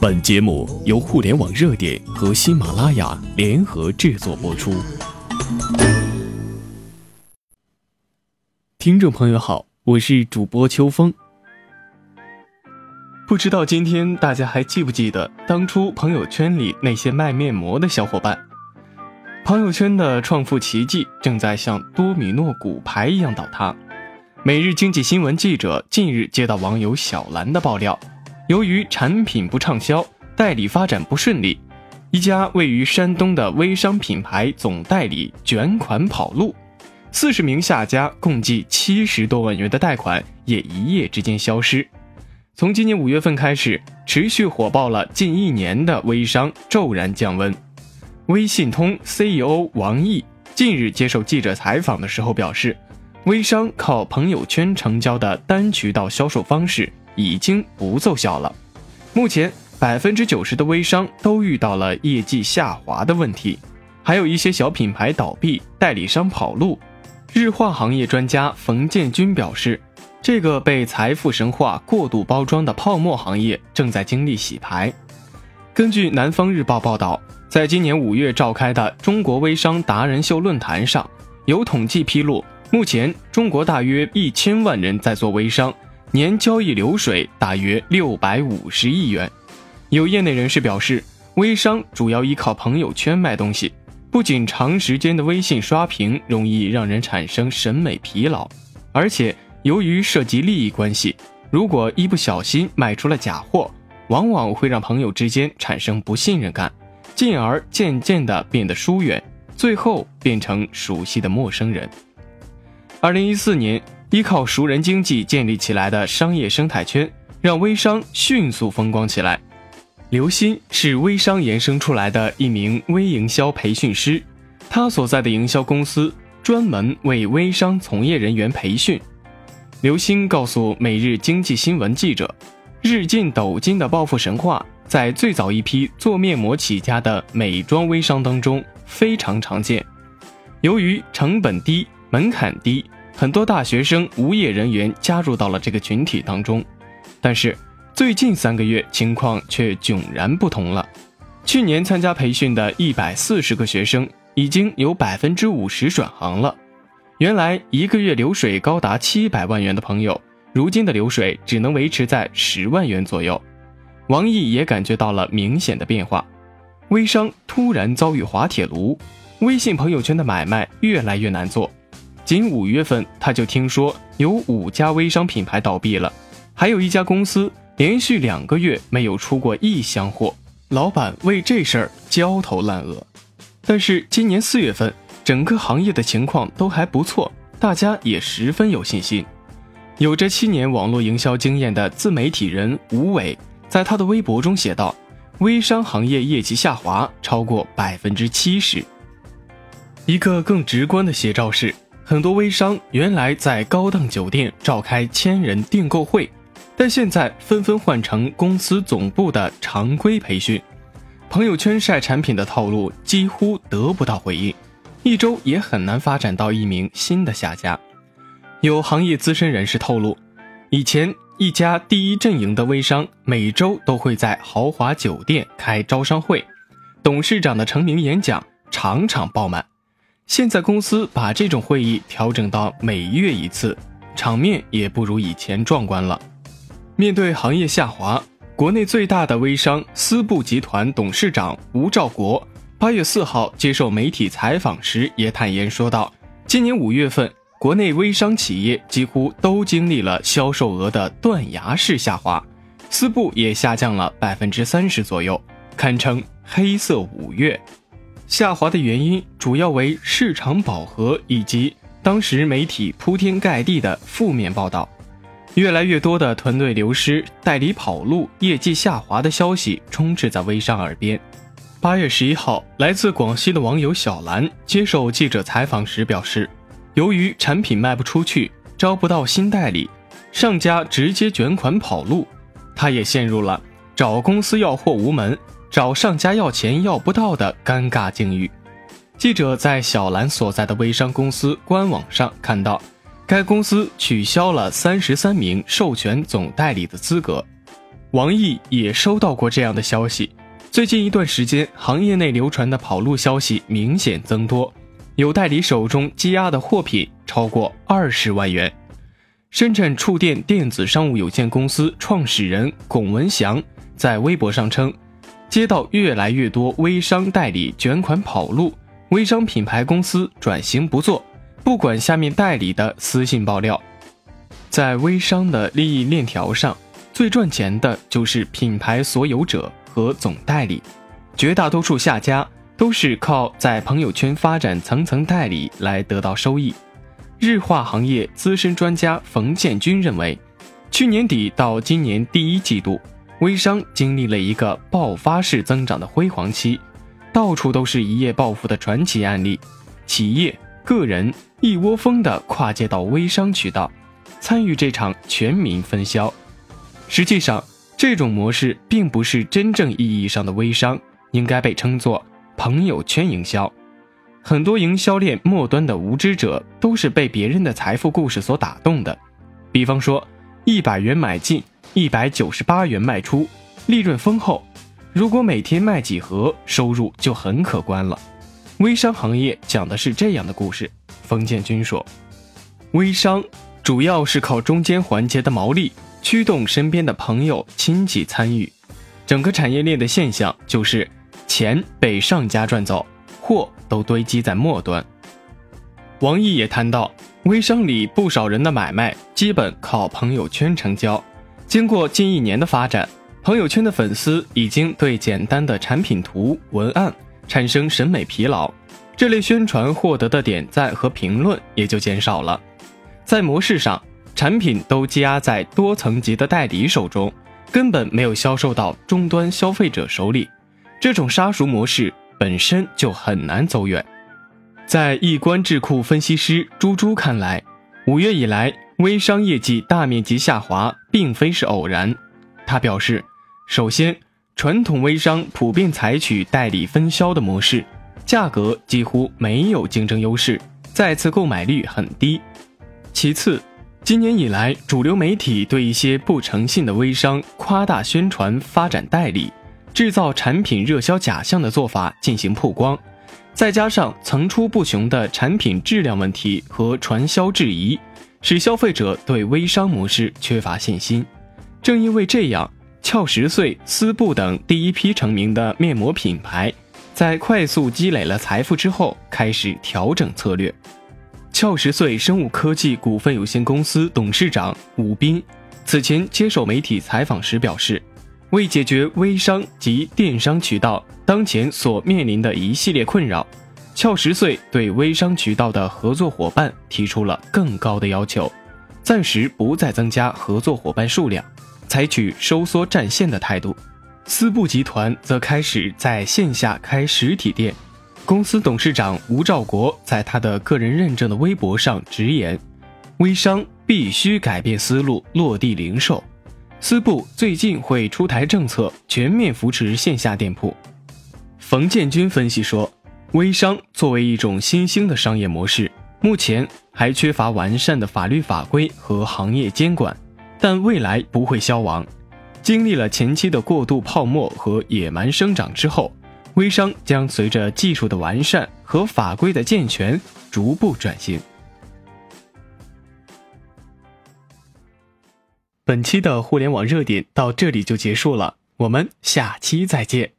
本节目由互联网热点和喜马拉雅联合制作播出。听众朋友好，我是主播秋风。不知道今天大家还记不记得当初朋友圈里那些卖面膜的小伙伴？朋友圈的创富奇迹正在像多米诺骨牌一样倒塌。每日经济新闻记者近日接到网友小兰的爆料。由于产品不畅销，代理发展不顺利，一家位于山东的微商品牌总代理卷款跑路，四十名下家共计七十多万元的贷款也一夜之间消失。从今年五月份开始，持续火爆了近一年的微商骤然降温。微信通 CEO 王毅近日接受记者采访的时候表示，微商靠朋友圈成交的单渠道销售方式。已经不奏效了。目前，百分之九十的微商都遇到了业绩下滑的问题，还有一些小品牌倒闭、代理商跑路。日化行业专家冯建军表示，这个被财富神话过度包装的泡沫行业正在经历洗牌。根据南方日报报道，在今年五月召开的中国微商达人秀论坛上，有统计披露，目前中国大约一千万人在做微商。年交易流水大约六百五十亿元，有业内人士表示，微商主要依靠朋友圈卖东西，不仅长时间的微信刷屏容易让人产生审美疲劳，而且由于涉及利益关系，如果一不小心卖出了假货，往往会让朋友之间产生不信任感，进而渐渐的变得疏远，最后变成熟悉的陌生人。二零一四年。依靠熟人经济建立起来的商业生态圈，让微商迅速风光起来。刘鑫是微商延伸出来的一名微营销培训师，他所在的营销公司专门为微商从业人员培训。刘鑫告诉《每日经济新闻》记者：“日进斗金的暴富神话，在最早一批做面膜起家的美妆微商当中非常常见。由于成本低、门槛低。”很多大学生、无业人员加入到了这个群体当中，但是最近三个月情况却迥然不同了。去年参加培训的一百四十个学生，已经有百分之五十转行了。原来一个月流水高达七百万元的朋友，如今的流水只能维持在十万元左右。王毅也感觉到了明显的变化，微商突然遭遇滑铁卢，微信朋友圈的买卖越来越难做。仅五月份，他就听说有五家微商品牌倒闭了，还有一家公司连续两个月没有出过一箱货，老板为这事儿焦头烂额。但是今年四月份，整个行业的情况都还不错，大家也十分有信心。有着七年网络营销经验的自媒体人吴伟，在他的微博中写道：“微商行业业绩下滑超过百分之七十。”一个更直观的写照是。很多微商原来在高档酒店召开千人订购会，但现在纷纷换成公司总部的常规培训。朋友圈晒产品的套路几乎得不到回应，一周也很难发展到一名新的下家。有行业资深人士透露，以前一家第一阵营的微商每周都会在豪华酒店开招商会，董事长的成名演讲场场爆满。现在公司把这种会议调整到每月一次，场面也不如以前壮观了。面对行业下滑，国内最大的微商思布集团董事长吴兆国八月四号接受媒体采访时也坦言说道：“今年五月份，国内微商企业几乎都经历了销售额的断崖式下滑，思布也下降了百分之三十左右，堪称黑色五月。”下滑的原因主要为市场饱和以及当时媒体铺天盖地的负面报道，越来越多的团队流失、代理跑路、业绩下滑的消息充斥在微商耳边。八月十一号，来自广西的网友小兰接受记者采访时表示，由于产品卖不出去，招不到新代理，上家直接卷款跑路，他也陷入了找公司要货无门。找上家要钱要不到的尴尬境遇。记者在小兰所在的微商公司官网上看到，该公司取消了三十三名授权总代理的资格。王毅也收到过这样的消息。最近一段时间，行业内流传的跑路消息明显增多，有代理手中积压的货品超过二十万元。深圳触电电子商务有限公司创始人龚文祥在微博上称，接到越来越多微商代理卷款跑路，微商品牌公司转型不做。不管下面代理的私信爆料，在微商的利益链条上，最赚钱的就是品牌所有者和总代理，绝大多数下家都是靠在朋友圈发展层层代理来得到收益。日化行业资深专家冯建军认为，去年底到今年第一季度，微商经历了一个爆发式增长的辉煌期，到处都是一夜暴富的传奇案例，企业。个人一窝蜂地跨界到微商渠道，参与这场全民分销。实际上，这种模式并不是真正意义上的微商，应该被称作朋友圈营销。很多营销链末端的无知者都是被别人的财富故事所打动的。比方说，一百元买进，一百九十八元卖出，利润丰厚。如果每天卖几盒，收入就很可观了。微商行业讲的是这样的故事，冯建军说：“微商主要是靠中间环节的毛利驱动身边的朋友亲戚参与，整个产业链的现象就是钱被上家赚走，货都堆积在末端。”王毅也谈到，微商里不少人的买卖基本靠朋友圈成交，经过近一年的发展，朋友圈的粉丝已经对简单的产品图文案。产生审美疲劳，这类宣传获得的点赞和评论也就减少了。在模式上，产品都积压在多层级的代理手中，根本没有销售到终端消费者手里。这种杀熟模式本身就很难走远。在易观智库分析师朱朱看来，五月以来微商业绩大面积下滑，并非是偶然。他表示，首先。传统微商普遍采取代理分销的模式，价格几乎没有竞争优势，再次购买率很低。其次，今年以来，主流媒体对一些不诚信的微商夸大宣传、发展代理、制造产品热销假象的做法进行曝光，再加上层出不穷的产品质量问题和传销质疑，使消费者对微商模式缺乏信心。正因为这样。俏十岁、丝布等第一批成名的面膜品牌，在快速积累了财富之后，开始调整策略。俏十岁生物科技股份有限公司董事长武斌此前接受媒体采访时表示，为解决微商及电商渠道当前所面临的一系列困扰，俏十岁对微商渠道的合作伙伴提出了更高的要求，暂时不再增加合作伙伴数量。采取收缩战线的态度，丝布集团则开始在线下开实体店。公司董事长吴兆国在他的个人认证的微博上直言：“微商必须改变思路，落地零售。丝布最近会出台政策，全面扶持线下店铺。”冯建军分析说：“微商作为一种新兴的商业模式，目前还缺乏完善的法律法规和行业监管。”但未来不会消亡。经历了前期的过度泡沫和野蛮生长之后，微商将随着技术的完善和法规的健全逐步转型。本期的互联网热点到这里就结束了，我们下期再见。